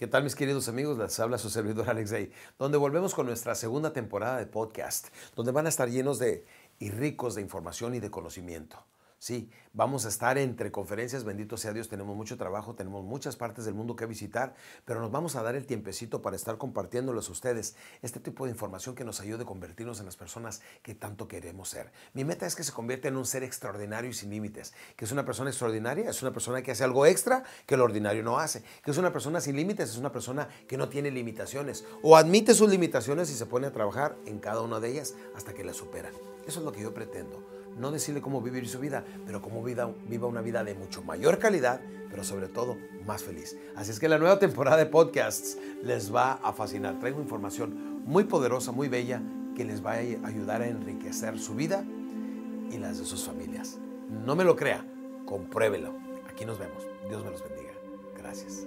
¿Qué tal mis queridos amigos? Les habla su servidor Alex Day, donde volvemos con nuestra segunda temporada de podcast, donde van a estar llenos de y ricos de información y de conocimiento. Sí, vamos a estar entre conferencias, bendito sea Dios, tenemos mucho trabajo, tenemos muchas partes del mundo que visitar, pero nos vamos a dar el tiempecito para estar compartiéndoles a ustedes este tipo de información que nos ayude a convertirnos en las personas que tanto queremos ser. Mi meta es que se convierta en un ser extraordinario y sin límites, que es una persona extraordinaria, es una persona que hace algo extra que el ordinario no hace, que es una persona sin límites, es una persona que no tiene limitaciones o admite sus limitaciones y se pone a trabajar en cada una de ellas hasta que las supera. Eso es lo que yo pretendo no decirle cómo vivir su vida, pero cómo viva una vida de mucho mayor calidad, pero sobre todo más feliz. Así es que la nueva temporada de podcasts les va a fascinar. Traigo información muy poderosa, muy bella, que les va a ayudar a enriquecer su vida y las de sus familias. No me lo crea, compruébelo. Aquí nos vemos. Dios me los bendiga. Gracias.